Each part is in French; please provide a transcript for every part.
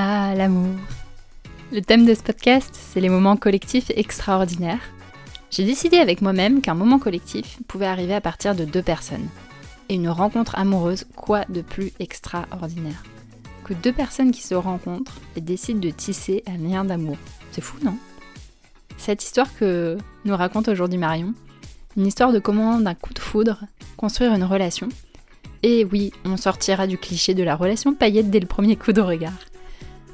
Ah, l'amour. Le thème de ce podcast, c'est les moments collectifs extraordinaires. J'ai décidé avec moi-même qu'un moment collectif pouvait arriver à partir de deux personnes. Et une rencontre amoureuse, quoi de plus extraordinaire Que deux personnes qui se rencontrent et décident de tisser un lien d'amour. C'est fou, non? Cette histoire que nous raconte aujourd'hui Marion, une histoire de comment, d'un coup de foudre, construire une relation. Et oui, on sortira du cliché de la relation paillette dès le premier coup de regard.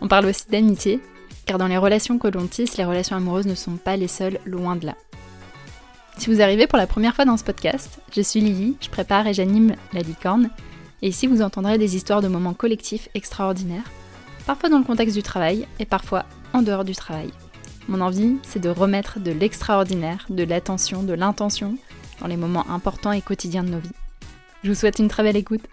On parle aussi d'amitié, car dans les relations que l'on tisse, les relations amoureuses ne sont pas les seules, loin de là. Si vous arrivez pour la première fois dans ce podcast, je suis Lily, je prépare et j'anime La Licorne, et ici vous entendrez des histoires de moments collectifs extraordinaires, parfois dans le contexte du travail et parfois en dehors du travail. Mon envie, c'est de remettre de l'extraordinaire, de l'attention, de l'intention dans les moments importants et quotidiens de nos vies. Je vous souhaite une très belle écoute.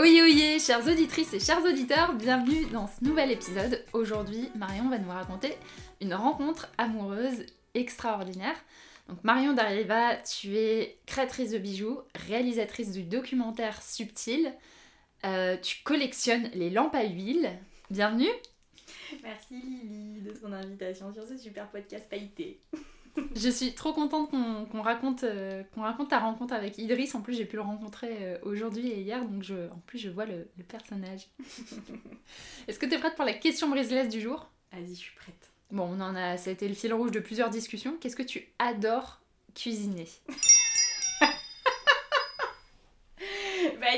Oyez oyez, chères auditrices et chers auditeurs, bienvenue dans ce nouvel épisode. Aujourd'hui, Marion va nous raconter une rencontre amoureuse extraordinaire. Donc Marion Dariva, tu es créatrice de bijoux, réalisatrice du documentaire Subtil, euh, tu collectionnes les lampes à huile. Bienvenue Merci Lily de ton invitation sur ce super podcast pailleté. Je suis trop contente qu'on raconte, euh, qu'on raconte ta rencontre avec Idriss. En plus, j'ai pu le rencontrer euh, aujourd'hui et hier, donc je, en plus, je vois le, le personnage. Est-ce que tu es prête pour la question brise du jour? Vas-y, je suis prête. Bon, on en a, ça a été le fil rouge de plusieurs discussions. Qu'est-ce que tu adores cuisiner?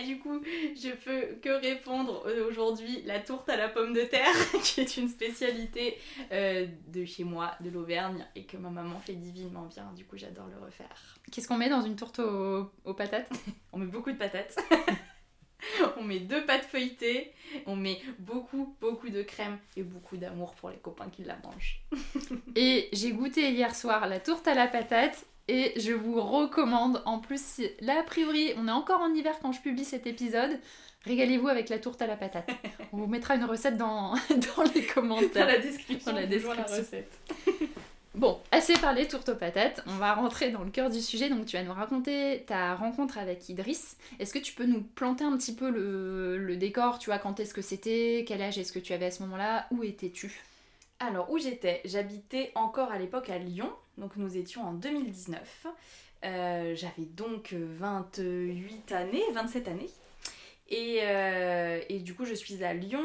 Bah du coup, je peux que répondre aujourd'hui la tourte à la pomme de terre, qui est une spécialité euh, de chez moi, de l'Auvergne, et que ma maman fait divinement bien. Du coup, j'adore le refaire. Qu'est-ce qu'on met dans une tourte aux, aux patates? On met beaucoup de patates. on met deux pâtes feuilletées, on met beaucoup, beaucoup de crème et beaucoup d'amour pour les copains qui la mangent. et j'ai goûté hier soir la tourte à la patate et je vous recommande, en plus, là a priori, on est encore en hiver quand je publie cet épisode, régalez-vous avec la tourte à la patate. On vous mettra une recette dans, dans les commentaires. Dans la description. Dans la description. La recette. Bon, assez parlé tourte aux patates, on va rentrer dans le cœur du sujet. Donc tu vas nous raconter ta rencontre avec Idriss. Est-ce que tu peux nous planter un petit peu le, le décor Tu vois, quand est-ce que c'était Quel âge est-ce que tu avais à ce moment-là Où étais-tu? Alors, où j'étais? J'habitais encore à l'époque à Lyon, donc nous étions en 2019. Euh, J'avais donc 28 années, 27 années. Et, euh, et, du coup, je suis à Lyon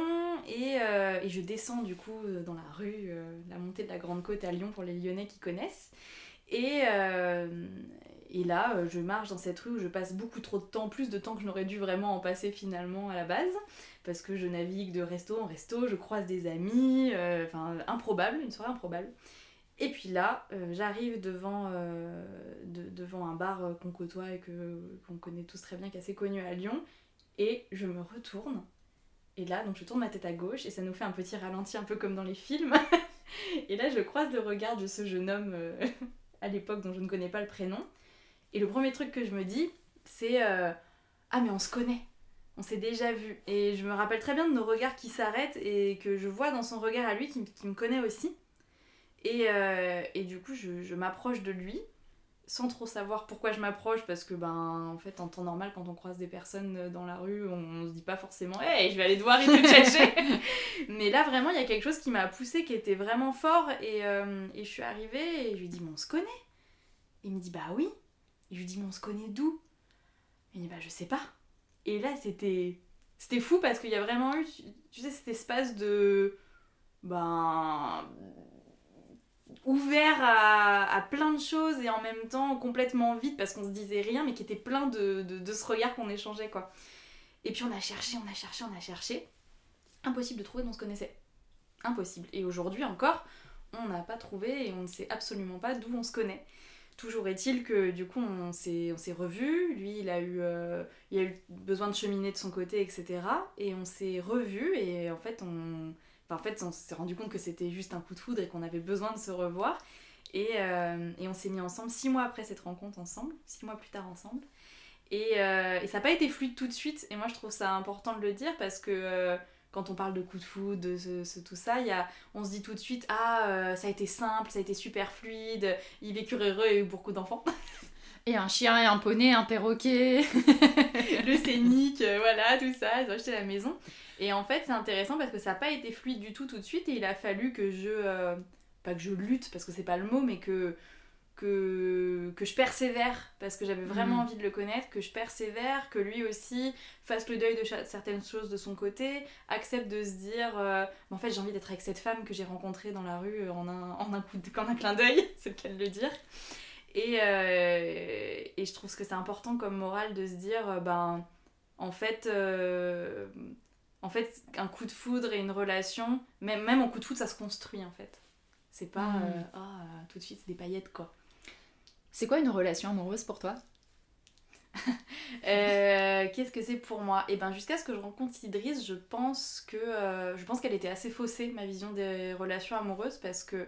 et, euh, je descends du coup dans la rue, euh, la montée de la Grande Côte à Lyon pour les Lyonnais qui connaissent. Et, euh, et là, je marche dans cette rue où je passe beaucoup trop de temps, plus de temps que je n'aurais dû vraiment en passer finalement à la base, parce que je navigue de resto en resto, je croise des amis, euh, enfin improbable, une soirée improbable. Et puis là, euh, j'arrive devant, euh, de, devant un bar qu'on côtoie et qu'on connaît tous très bien, qui est assez connu à Lyon, et je me retourne. Et là, donc je tourne ma tête à gauche et ça nous fait un petit ralenti, un peu comme dans les films. et là, je croise le regard de ce jeune homme euh, à l'époque dont je ne connais pas le prénom. Et le premier truc que je me dis, c'est euh, Ah, mais on se connaît on s'est déjà vu. Et je me rappelle très bien de nos regards qui s'arrêtent et que je vois dans son regard à lui qui, qui me connaît aussi. Et, euh, et du coup, je, je m'approche de lui sans trop savoir pourquoi je m'approche parce que ben en fait en temps normal quand on croise des personnes dans la rue on, on se dit pas forcément hey je vais aller te voir et te chercher mais là vraiment il y a quelque chose qui m'a poussé qui était vraiment fort et, euh, et je suis arrivée et je lui dis mais on se connaît il me dit bah oui et je lui dis mais on se connaît d'où? Il me dit bah je sais pas et là c'était c'était fou parce qu'il y a vraiment eu tu sais cet espace de ben ouvert à, plein de choses et en même temps complètement vide parce qu'on se disait rien mais qui était plein de ce regard qu'on échangeait quoi. Et puis on a cherché, on a cherché, on a cherché. Impossible de trouver dont on se connaissait. Impossible. Et aujourd'hui encore, on n'a pas trouvé et on ne sait absolument pas d'où on se connaît. Toujours est-il que du coup on s'est revus, lui il a, eu, euh, il a eu besoin de cheminer de son côté etc. Et on s'est revus et en fait on, fait, on s'est rendu compte que c'était juste un coup de foudre et qu'on avait besoin de se revoir. Et, euh, et on s'est mis ensemble six mois après cette rencontre ensemble, six mois plus tard ensemble. Et, euh, et ça n'a pas été fluide tout de suite. Et moi, je trouve ça important de le dire parce que quand on parle de coup de foudre, de ce, ce, tout ça, y a, on se dit tout de suite Ah, ça a été simple, ça a été super fluide, il vécurent heureux et eu beaucoup d'enfants. Et un chien et un poney, un perroquet. le scénic, euh, voilà, tout ça, ils ont acheté la maison. Et en fait, c'est intéressant parce que ça n'a pas été fluide du tout tout de suite et il a fallu que je. euh, pas que je lutte parce que c'est pas le mot, mais que. Que, que je persévère parce que j'avais vraiment Mhm. envie de le connaître, que je persévère, que lui aussi fasse le deuil de certaines choses de son côté, accepte de se dire euh, en fait j'ai envie d'être avec cette femme que j'ai rencontrée dans la rue en un, en un, coup de, en un clin d'œil, c'est le cas de le dire. Et, euh, et je trouve que c'est important comme morale de se dire, euh, ben, en fait, euh, en fait, un coup de foudre et une relation, même, même en coup de foudre, ça se construit en fait. C'est pas, Mm. euh, ah, tout de suite, c'est des paillettes quoi. C'est quoi une relation amoureuse pour toi? Euh, Qu'est-ce que c'est pour moi? Et ben jusqu'à ce que je rencontre Idriss, je pense que euh, je pense qu'elle était assez faussée ma vision des relations amoureuses parce que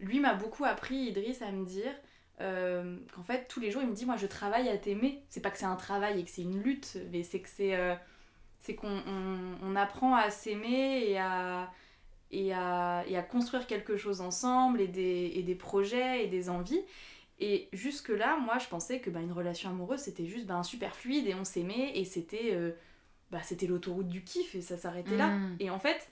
lui m'a beaucoup appris Idriss à me dire euh, qu'en fait tous les jours il me dit moi je travaille à t'aimer. C'est pas que c'est un travail et que c'est une lutte, mais c'est que c'est qu'on on- on apprend à s'aimer et à construire quelque chose ensemble et des projets et des envies. Et jusque-là, moi, je pensais que bah, une relation amoureuse, c'était juste bah, super fluide et on s'aimait et c'était euh, bah, c'était l'autoroute du kiff et ça s'arrêtait là. Mm. Et en fait,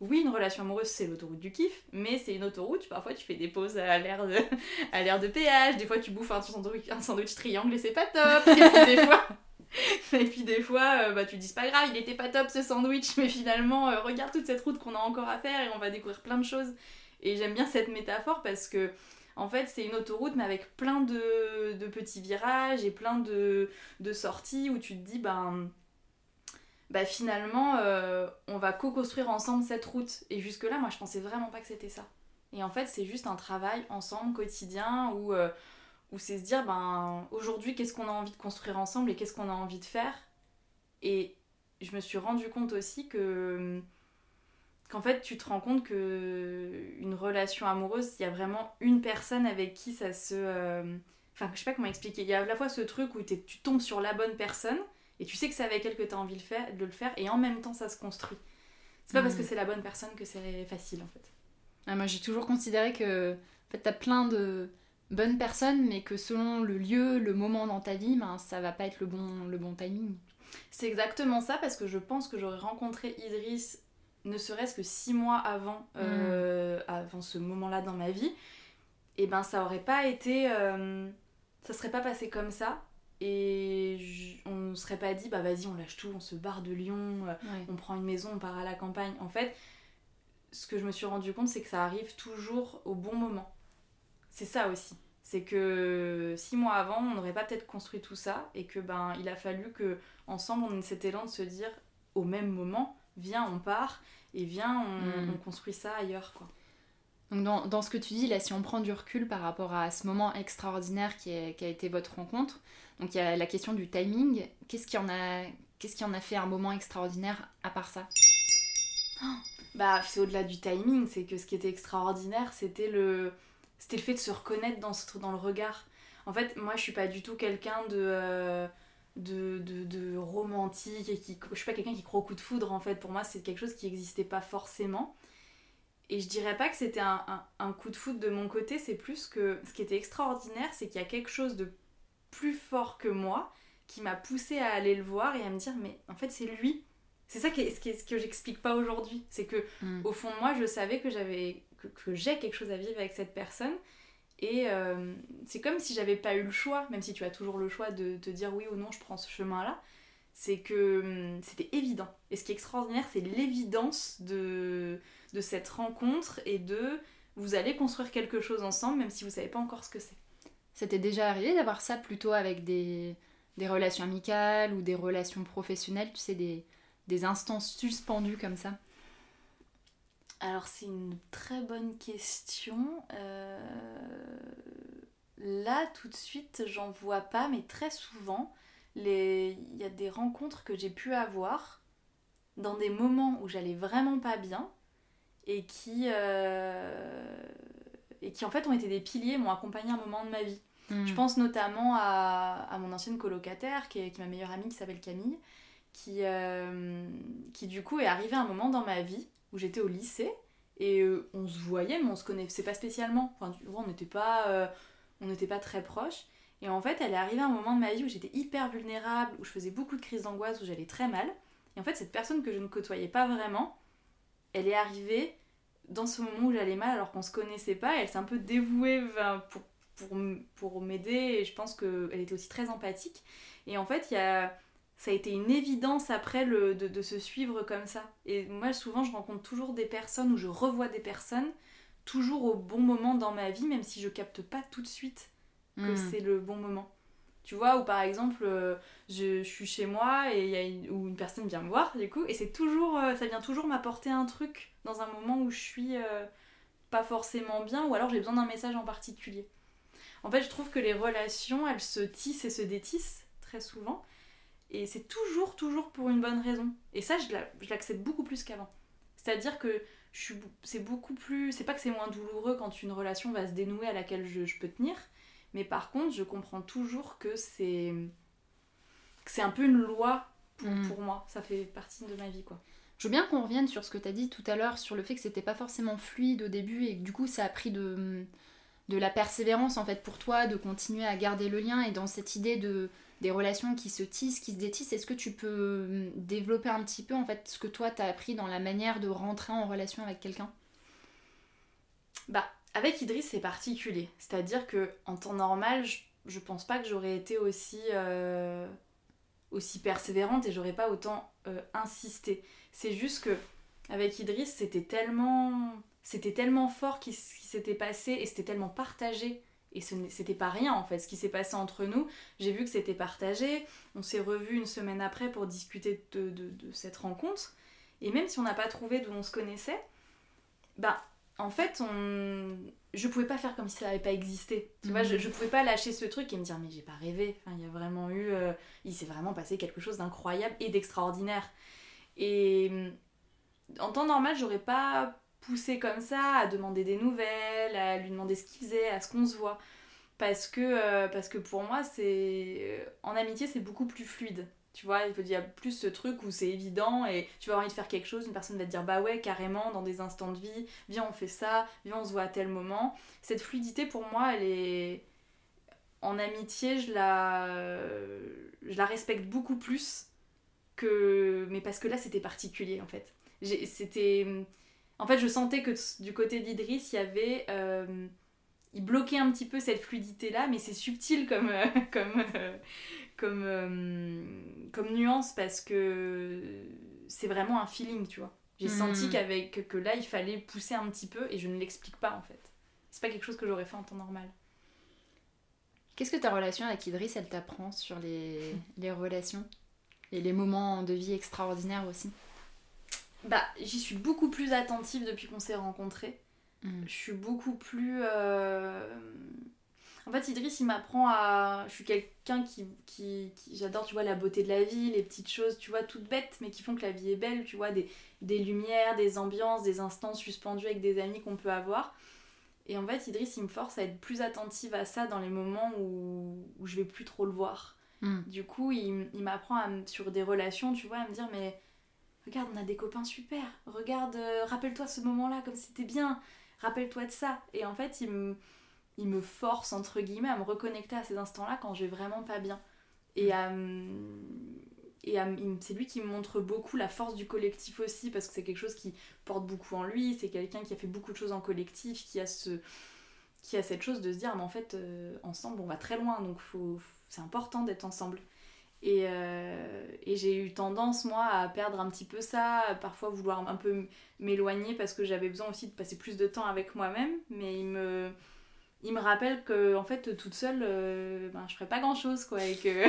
oui, une relation amoureuse, c'est l'autoroute du kiff, mais c'est une autoroute. Parfois, tu fais des pauses à l'air de, à l'air de péage. Des fois, tu bouffes un sandwich, un sandwich triangle et c'est pas top. Et puis des fois, et puis des fois euh, bah, tu te dis c'est pas grave, il était pas top ce sandwich, mais finalement, euh, regarde toute cette route qu'on a encore à faire et on va découvrir plein de choses. Et j'aime bien cette métaphore parce que, en fait, c'est une autoroute, mais avec plein de, petits virages et plein de, de sorties où tu te dis, ben. Bah finalement, euh, on va co-construire ensemble cette route. Et jusque-là, moi, je pensais vraiment pas que c'était ça. Et en fait, c'est juste un travail ensemble, quotidien, où, euh, où c'est se dire, ben, aujourd'hui, qu'est-ce qu'on a envie de construire ensemble et qu'est-ce qu'on a envie de faire? Et je me suis rendu compte aussi que qu'en fait tu te rends compte que une relation amoureuse il y a vraiment une personne avec qui ça se euh, enfin je sais pas comment expliquer. Il y a à la fois ce truc où tu tombes sur la bonne personne et tu sais que c'est avec elle que tu as envie de, faire, de le faire et en même temps ça se construit. C'est pas parce que c'est la bonne personne que c'est facile en fait. Ah, Moi, j'ai toujours considéré que en fait, t'as plein de bonnes personnes, mais que selon le lieu, le moment dans ta vie, ben, ça va pas être le bon, le bon timing. C'est exactement ça parce que je pense que j'aurais rencontré Idriss ne serait-ce que six mois avant, euh, avant ce moment-là dans ma vie. Et ben ça aurait pas été, euh, ça serait pas passé comme ça et on ne serait pas dit bah vas-y on lâche tout, on se barre de Lyon, euh, Ouais. on prend une maison, on part à la campagne. En fait, ce que je me suis rendu compte c'est que ça arrive toujours au bon moment. C'est ça aussi. C'est que six mois avant, on n'aurait pas peut-être construit tout ça et que ben il a fallu que ensemble on ait cet élan de se dire au même moment, viens on part et viens on, Mm. on construit ça ailleurs quoi. Donc dans, dans ce que tu dis, là, si on prend du recul par rapport à ce moment extraordinaire qui, est- qui a été votre rencontre, donc il y a la question du timing. Qu'est-ce qui en a, qu'est-ce qui en a fait un moment extraordinaire à part ça? Bah c'est au-delà du timing, c'est que ce qui était extraordinaire c'était le c'était le fait de se reconnaître dans, ce- dans le regard. En fait moi je suis pas du tout quelqu'un de, euh, de, de, de romantique et qui je suis pas quelqu'un qui croit au coup de foudre en fait. Pour moi c'est quelque chose qui n'existait pas forcément. Et je dirais pas que c'était un, un- un coup de foudre de mon côté, c'est plus que ce qui était extraordinaire, c'est qu'il y a quelque chose de plus fort que moi qui m'a poussé à aller le voir et à me dire mais en fait c'est lui. C'est ça qui est- ce, qui est- ce que j'explique pas aujourd'hui, c'est que Mm. au fond de moi je savais que j'avais que, que j'ai quelque chose à vivre avec cette personne et euh, c'est comme si j'avais pas eu le choix, même si tu as toujours le choix de te dire oui ou non je prends ce chemin là. C'est que hum, c'était évident. Et ce qui est extraordinaire, c'est l'évidence de, de cette rencontre et de vous allez construire quelque chose ensemble, même si vous savez pas encore ce que c'est. C'était déjà arrivé d'avoir ça plutôt avec des, des relations amicales ou des relations professionnelles, tu sais, des, des instances suspendues comme ça? Alors c'est une très bonne question. Euh, Là tout de suite j'en vois pas, mais très souvent les... il y a des rencontres que j'ai pu avoir dans des moments où j'allais vraiment pas bien et qui euh, et qui en fait ont été des piliers, m'ont accompagné un moment de ma vie. Mm. Je pense notamment à, à mon ancienne colocataire, qui est, qui est ma meilleure amie, qui s'appelle Camille, qui, euh, qui du coup est arrivée à un moment dans ma vie où j'étais au lycée et euh, on se voyait, mais on se connaissait pas spécialement. Enfin, tu vois, on n'était pas, euh, pas très proches. Et en fait, elle est arrivée à un moment de ma vie où j'étais hyper vulnérable, où je faisais beaucoup de crises d'angoisse, où j'allais très mal. Et en fait, cette personne que je ne côtoyais pas vraiment, elle est arrivée dans ce moment où j'allais mal alors qu'on se connaissait pas. elle s'est un peu dévouée pour, pour, pour m'aider et je pense qu'elle était aussi très empathique. Et en fait, il y a, ça a été une évidence après le, de, de, se suivre comme ça. Et moi, souvent, je rencontre toujours des personnes ou je revois des personnes toujours au bon moment dans ma vie, même si je capte pas tout de suite que hmm. c'est le bon moment. Tu vois, ou par exemple, euh, je, je, suis chez moi et y a une, ou une personne vient me voir, du coup, et c'est toujours, euh, ça vient toujours m'apporter un truc dans un moment où je suis euh, pas forcément bien, ou alors j'ai besoin d'un message en particulier. En fait, je trouve que les relations, elles se tissent et se détissent très souvent, et c'est toujours, toujours pour une bonne raison. Et ça, je l'accepte beaucoup plus qu'avant. C'est-à-dire que c'est beaucoup plus. C'est pas que c'est moins douloureux quand une relation va se dénouer à laquelle je, je peux tenir, mais par contre, je comprends toujours que c'est c'est un peu une loi mm. pour, moi. Ça fait partie de ma vie, quoi. Je veux bien qu'on revienne sur ce que tu as dit tout à l'heure, sur le fait que c'était pas forcément fluide au début et que du coup ça a pris de, de la persévérance en fait pour toi, de continuer à garder le lien et dans cette idée de des relations qui se tissent, qui se détissent, est-ce que tu peux hum, développer un petit peu en fait ce que toi t'as appris dans la manière de rentrer en relation avec quelqu'un? Bah avec Idriss, c'est particulier. C'est-à-dire que en temps normal, je, pense pas que j'aurais été aussi, euh, aussi persévérante et j'aurais pas autant euh, insisté. C'est juste que avec Idriss, c'était tellement, c'était tellement fort qui, qui s'était passé et c'était tellement partagé. Et ce c'était pas rien en fait, ce qui s'est passé entre nous. J'ai vu que c'était partagé. On s'est revu une semaine après pour discuter de, de, de cette rencontre. Et même si on n'a pas trouvé d'où on se connaissait, bah en fait, on... je pouvais pas faire comme si ça n'avait pas existé. Tu vois, je, mhm. je pouvais pas lâcher ce truc et me dire, mais j'ai pas rêvé. Enfin, il y a vraiment eu. Euh, il s'est vraiment passé quelque chose d'incroyable et d'extraordinaire. Et en temps normal, j'aurais pas poussé comme ça à demander des nouvelles, à lui demander ce qu'il faisait, à ce qu'on se voit. Parce que, euh, parce que pour moi, c'est. Euh, en amitié, c'est beaucoup plus fluide. Tu vois, il y a plus ce truc où c'est évident et tu vas avoir envie de faire quelque chose, une personne va te dire bah ouais, carrément, dans des instants de vie, viens, on fait ça, viens, on se voit à tel moment. Cette fluidité, pour moi, elle est. En amitié, je la, je la respecte beaucoup plus que. Mais parce que là, c'était particulier en fait. C'était. En fait, je sentais que du côté d'Idriss, il y avait. Euh, il bloquait un petit peu cette fluidité là, mais c'est subtil comme, euh, comme, euh, comme, comme nuance parce que c'est vraiment un feeling, tu vois. J'ai hmm. senti qu'avec que là, il fallait pousser un petit peu et je ne l'explique pas en fait. C'est pas quelque chose que j'aurais fait en temps normal. Qu'est-ce que ta relation avec Idriss, elle t'apprend sur les, les relations et les moments de vie extraordinaires aussi? Bah, j'y suis beaucoup plus attentive depuis qu'on s'est rencontrés. Hmm. Je suis beaucoup plus. Euh, en fait, Idriss, il m'apprend à. Je suis quelqu'un qui, qui, J'adore, tu vois, la beauté de la vie, les petites choses, tu vois, toutes bêtes, mais qui font que la vie est belle, tu vois, des, des lumières, des ambiances, des instants suspendus avec des amis qu'on peut avoir. Et en fait, Idriss, il me force à être plus attentive à ça dans les moments où, où je vais plus trop le voir. Hmm. Du coup, il, il m'apprend sur des relations, tu vois, à me dire, mais regarde, on a des copains super. Regarde, euh, rappelle-toi ce moment-là comme c'était bien. Rappelle-toi de ça. Et en fait, il me il me force, entre guillemets, à me reconnecter à ces instants-là quand je vais vraiment pas bien. Et, et c'est lui qui me montre beaucoup la force du collectif aussi, parce que c'est quelque chose qui porte beaucoup en lui, c'est quelqu'un qui a fait beaucoup de choses en collectif, qui a, ce, qui a cette chose de se dire, mais en fait, euh, ensemble, on va très loin, donc faut, c'est important d'être ensemble. Et, euh, et j'ai eu tendance, moi, à perdre un petit peu ça, à parfois vouloir un peu m'éloigner parce que j'avais besoin aussi de passer plus de temps avec moi-même, mais il me il me rappelle que en fait toute seule euh, ben, je ferais pas grand chose quoi et que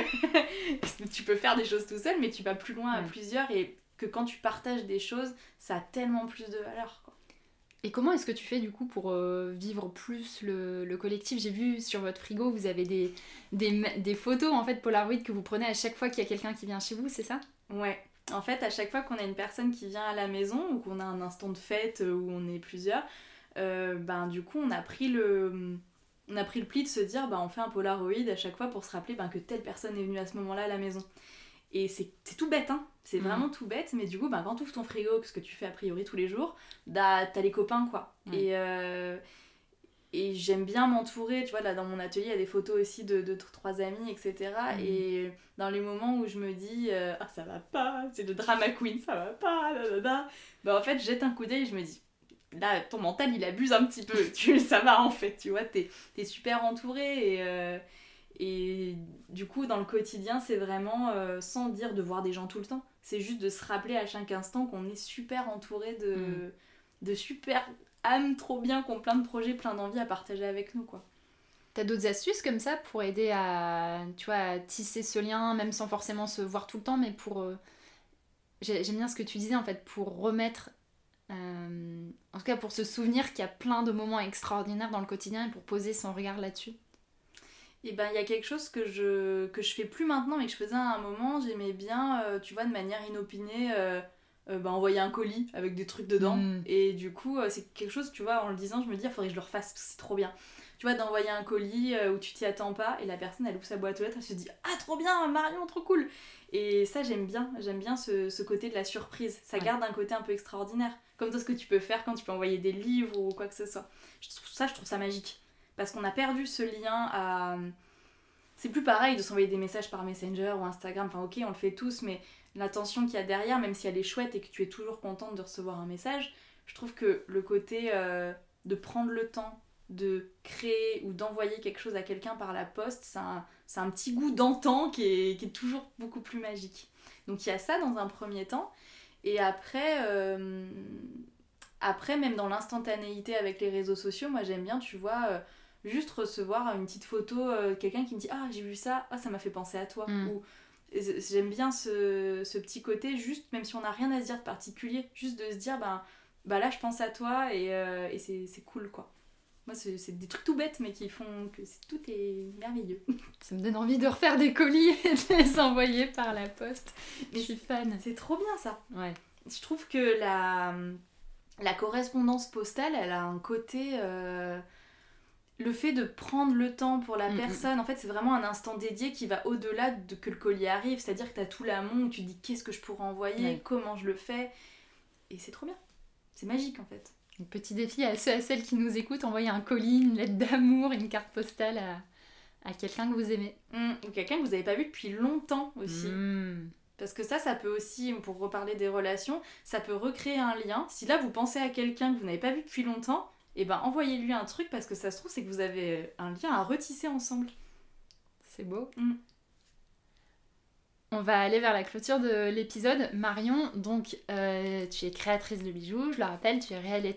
tu peux faire des choses tout seul mais tu vas plus loin à plusieurs. Et que quand tu partages des choses ça a tellement plus de valeur quoi. Et comment est-ce que tu fais du coup pour euh, vivre plus le, le collectif? J'ai vu sur votre frigo, vous avez des, photos en fait Polaroid que vous prenez à chaque fois qu'il y a quelqu'un qui vient chez vous, c'est ça? Ouais. En fait, à chaque fois qu'on a une personne qui vient à la maison ou qu'on a un instant de fête où on est plusieurs, euh, ben du coup on a pris le on a pris le pli de se dire bah on fait un Polaroid à chaque fois pour se rappeler ben, que telle personne est venue à ce moment-là à la maison. Et c'est tout bête, hein. C'est mm. vraiment tout bête, mais du coup, ben, quand tu ouvres ton frigo, ce que tu fais a priori tous les jours, bah, t'as les copains, quoi. Et, euh, et j'aime bien m'entourer, tu vois, là dans mon atelier, il y a des photos aussi de, de trois amis, etc. Mhm. Et dans les moments où je me dis, euh, ah ça va pas, c'est le drama queen, ça va pas, da, da, da. bah en fait, je jette un coup d'œil et je me dis, là, ton mental, il abuse un petit peu, tu, ça va en fait, tu vois, t'es es super entouré et, euh, et du coup, dans le quotidien, c'est vraiment euh, sans dire de voir des gens tout le temps, c'est juste de se rappeler à chaque instant qu'on est super entouré de, Mm. de super âmes trop bien, qui ont plein de projets, plein d'envies à partager avec nous, quoi. T'as d'autres astuces comme ça pour aider à, tu vois, à tisser ce lien, même sans forcément se voir tout le temps, mais pour... euh, j'ai- J'aime bien ce que tu disais, en fait, pour remettre... euh, en tout cas, pour se souvenir qu'il y a plein de moments extraordinaires dans le quotidien et pour poser son regard là-dessus. Et ben il y a quelque chose que je que je fais plus maintenant mais que je faisais à un moment, j'aimais bien euh, tu vois de manière inopinée euh, euh, ben, envoyer un colis avec des trucs dedans Mm. et du coup c'est quelque chose tu vois en le disant je me dis il faudrait que je le refasse c'est trop bien. Tu vois d'envoyer un colis où tu t'y attends pas et la personne elle ouvre sa boîte aux lettres elle se dit ah trop bien Marion trop cool et ça j'aime bien j'aime bien ce, ce côté de la surprise ça Ouais. garde un côté un peu extraordinaire comme tout ce que tu peux faire quand tu peux envoyer des livres ou quoi que ce soit je trouve ça je trouve ça magique parce qu'on a perdu ce lien à c'est plus pareil de s'envoyer des messages par Messenger ou Instagram. Enfin, ok, on le fait tous, mais l'attention qu'il y a derrière, même si elle est chouette et que tu es toujours contente de recevoir un message, je trouve que le côté euh, de prendre le temps de créer ou d'envoyer quelque chose à quelqu'un par la poste, c'est un, petit goût d'antan qui est, qui est toujours beaucoup plus magique. Donc il y a ça dans un premier temps. Et après, euh, après même dans l'instantanéité avec les réseaux sociaux, moi j'aime bien, tu vois, euh, juste recevoir une petite photo, euh, quelqu'un qui me dit Ah, j'ai vu ça, ah, ça m'a fait penser à toi. Mm. Ou j'aime bien ce, ce petit côté, juste, même si on n'a rien à se dire de particulier, juste de se dire Ben, bah là je pense à toi et, euh, et c'est c'est cool quoi. Moi, c'est des trucs tout bêtes, mais qui font que tout est merveilleux. Ça me donne envie de refaire des colis et de les envoyer par la poste. Je Mais suis fan. C'est trop bien ça. Ouais. Je trouve que la, la correspondance postale, elle a un côté. euh, le fait de prendre le temps pour la Mm, mm. personne, en fait, c'est vraiment un instant dédié qui va au-delà de que le colis arrive. C'est-à-dire que tu as tout l'amont où tu te dis qu'est-ce que je pourrais envoyer, Ouais. comment je le fais. Et c'est trop bien. C'est magique en fait. Petit défi à ceux et à celles qui nous écoutent, envoyez un colis, une lettre d'amour, une carte postale à, à quelqu'un que vous aimez. Mm, Ou quelqu'un que vous n'avez pas vu depuis longtemps aussi. Parce que ça, ça peut aussi, pour reparler des relations, ça peut recréer un lien. Si là, vous pensez à quelqu'un que vous n'avez pas vu depuis longtemps, et ben envoyez-lui un truc parce que ça se trouve, c'est que vous avez un lien à retisser ensemble. C'est beau. Mm. On va aller vers la clôture de l'épisode. Marion, donc euh, tu es créatrice de bijoux, je le rappelle, tu es réali-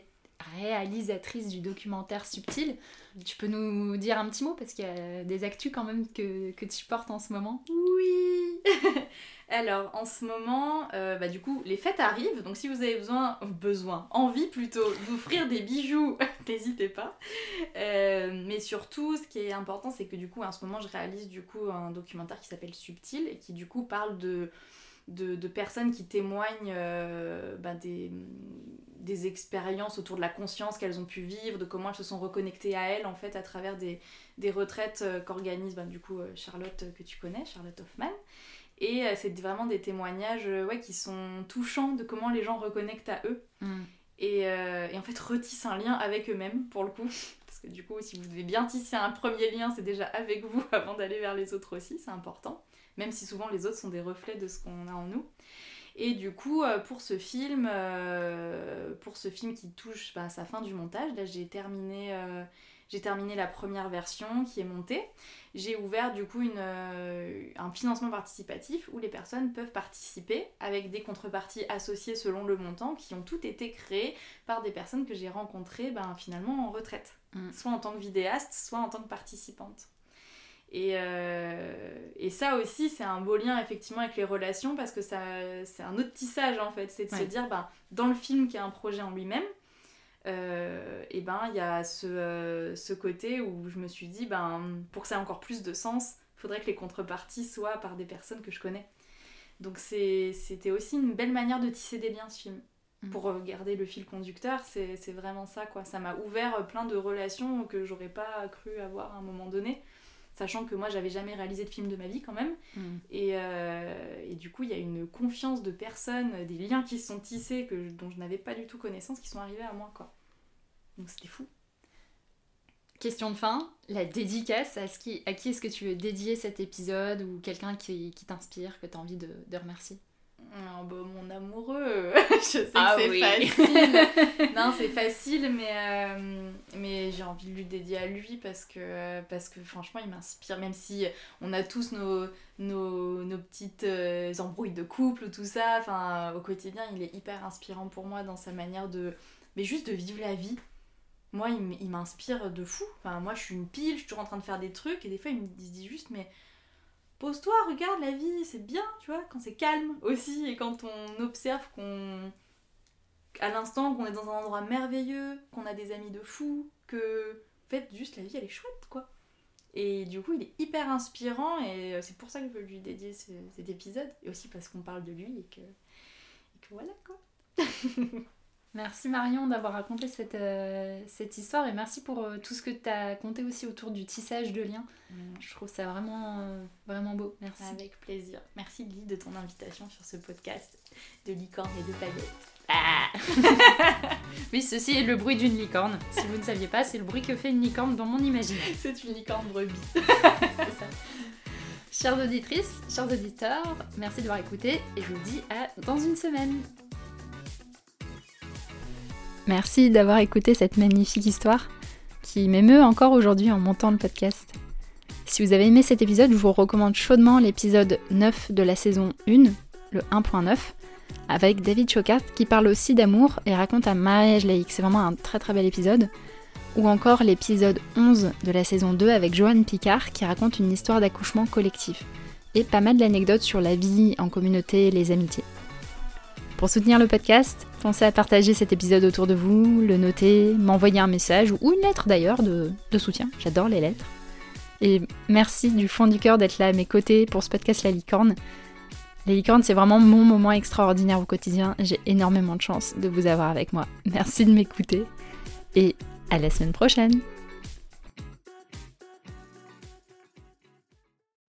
réalisatrice du documentaire Subtil. Tu peux nous dire un petit mot parce qu'il y a des actus quand même que, que tu portes en ce moment? Oui Alors, en ce moment, euh, bah, du coup, les fêtes arrivent, donc si vous avez besoin, besoin, envie plutôt, d'offrir des bijoux, n'hésitez pas. Euh, mais surtout, ce qui est important, c'est que du coup, en ce moment, je réalise du coup un documentaire qui s'appelle Subtil et qui du coup parle de, de, de personnes qui témoignent euh, bah, des, des expériences autour de la conscience qu'elles ont pu vivre, de comment elles se sont reconnectées à elles en fait à travers des, des retraites euh, qu'organise bah, du coup euh, Charlotte que tu connais, Charlotte Hoffman. Et c'est vraiment des témoignages ouais, qui sont touchants de comment les gens reconnectent à eux Mm. et, euh, et en fait retissent un lien avec eux-mêmes pour le coup. Parce que du coup, si vous devez bien tisser un premier lien, c'est déjà avec vous avant d'aller vers les autres aussi, c'est important. Même si souvent les autres sont des reflets de ce qu'on a en nous. Et du coup, euh, pour ce film, euh, pour ce film qui touche bah, à sa fin du montage, là j'ai terminé, euh, j'ai terminé la première version qui est montée. J'ai ouvert du coup une, euh, un financement participatif où les personnes peuvent participer avec des contreparties associées selon le montant qui ont toutes été créées par des personnes que j'ai rencontrées ben, finalement en retraite, Mm. soit en tant que vidéaste, soit en tant que participante. Et, euh, et ça aussi, c'est un beau lien effectivement avec les relations parce que ça, c'est un autre tissage en fait. C'est de se dire, ben, dans le film qui est un projet en lui-même, euh, et ben il y a ce, euh, ce côté où je me suis dit, ben, pour que ça ait encore plus de sens, il faudrait que les contreparties soient par des personnes que je connais. Donc c'était aussi une belle manière de tisser des liens ce film. Mm. Pour regarder le fil conducteur, c'est c'est vraiment ça quoi. Ça m'a ouvert plein de relations que j'aurais pas cru avoir à un moment donné. Sachant que moi j'avais jamais réalisé de film de ma vie quand même. Mm. Et, euh, et du coup, il y a une confiance de personnes, des liens qui se sont tissés que, dont je n'avais pas du tout connaissance qui sont arrivés à moi, quoi. Donc c'était fou. question de fin, la dédicace, à, qui, à qui est-ce que tu veux dédier cet épisode ou quelqu'un qui, t'inspire, que tu as envie de, remercier? Oh, bah, mon amoureux, je sais que ah c'est facile. non, c'est facile, mais, euh, mais j'ai envie de lui dédier à lui parce que, parce que franchement, il m'inspire. Même si on a tous nos, nos, nos petites euh, embrouilles de couple ou tout ça, enfin, au quotidien, il est hyper inspirant pour moi dans sa manière de. Mais juste de vivre la vie moi, il m'inspire de fou. Enfin, moi, je suis une pile, je suis toujours en train de faire des trucs, et des fois, il me dit juste, mais pose-toi, regarde la vie, c'est bien, tu vois, quand c'est calme aussi, et quand on observe qu'on. à l'instant, qu'on est dans un endroit merveilleux, qu'on a des amis de fou, que. En fait, juste la vie, elle est chouette, quoi. Et du coup, il est hyper inspirant, et euh, c'est pour ça que je veux lui dédier cet épisode, et aussi parce qu'on parle de lui, et que. Et que voilà, quoi. Merci Marion d'avoir raconté cette, euh, cette, histoire et merci pour euh, tout ce que tu as conté aussi autour du tissage de liens. Je trouve ça vraiment, euh, vraiment beau. Merci. Avec plaisir. Merci Lily de ton invitation sur ce podcast de licorne et de paillettes. Ah. oui, ceci est le bruit d'une licorne. Si vous ne saviez pas, c'est le bruit que fait une licorne dans mon imaginaire. c'est une licorne brebis. c'est ça. Chères auditrices, chers auditeurs, merci d'avoir écouté et je vous dis à dans une semaine. Merci d'avoir écouté cette magnifique histoire qui m'émeut encore aujourd'hui en montant le podcast. Si vous avez aimé cet épisode, je vous recommande chaudement l'épisode 9 de la saison 1, le 1.9, avec David Chocat qui parle aussi d'amour et raconte un mariage laïque. C'est vraiment un très très bel épisode. Ou encore l'épisode 11 de la saison 2 avec Joanne Picard qui raconte une histoire d'accouchement collectif. Et pas mal d'anecdotes sur la vie en communauté et les amitiés. Pour soutenir le podcast, pensez à partager cet épisode autour de vous, le noter, m'envoyer un message ou une lettre d'ailleurs de, soutien. J'adore les lettres. Et merci du fond du cœur d'être là à mes côtés pour ce podcast La Licorne. La Licorne, c'est vraiment mon moment extraordinaire au quotidien. J'ai énormément de chance de vous avoir avec moi. Merci de m'écouter et à la semaine prochaine.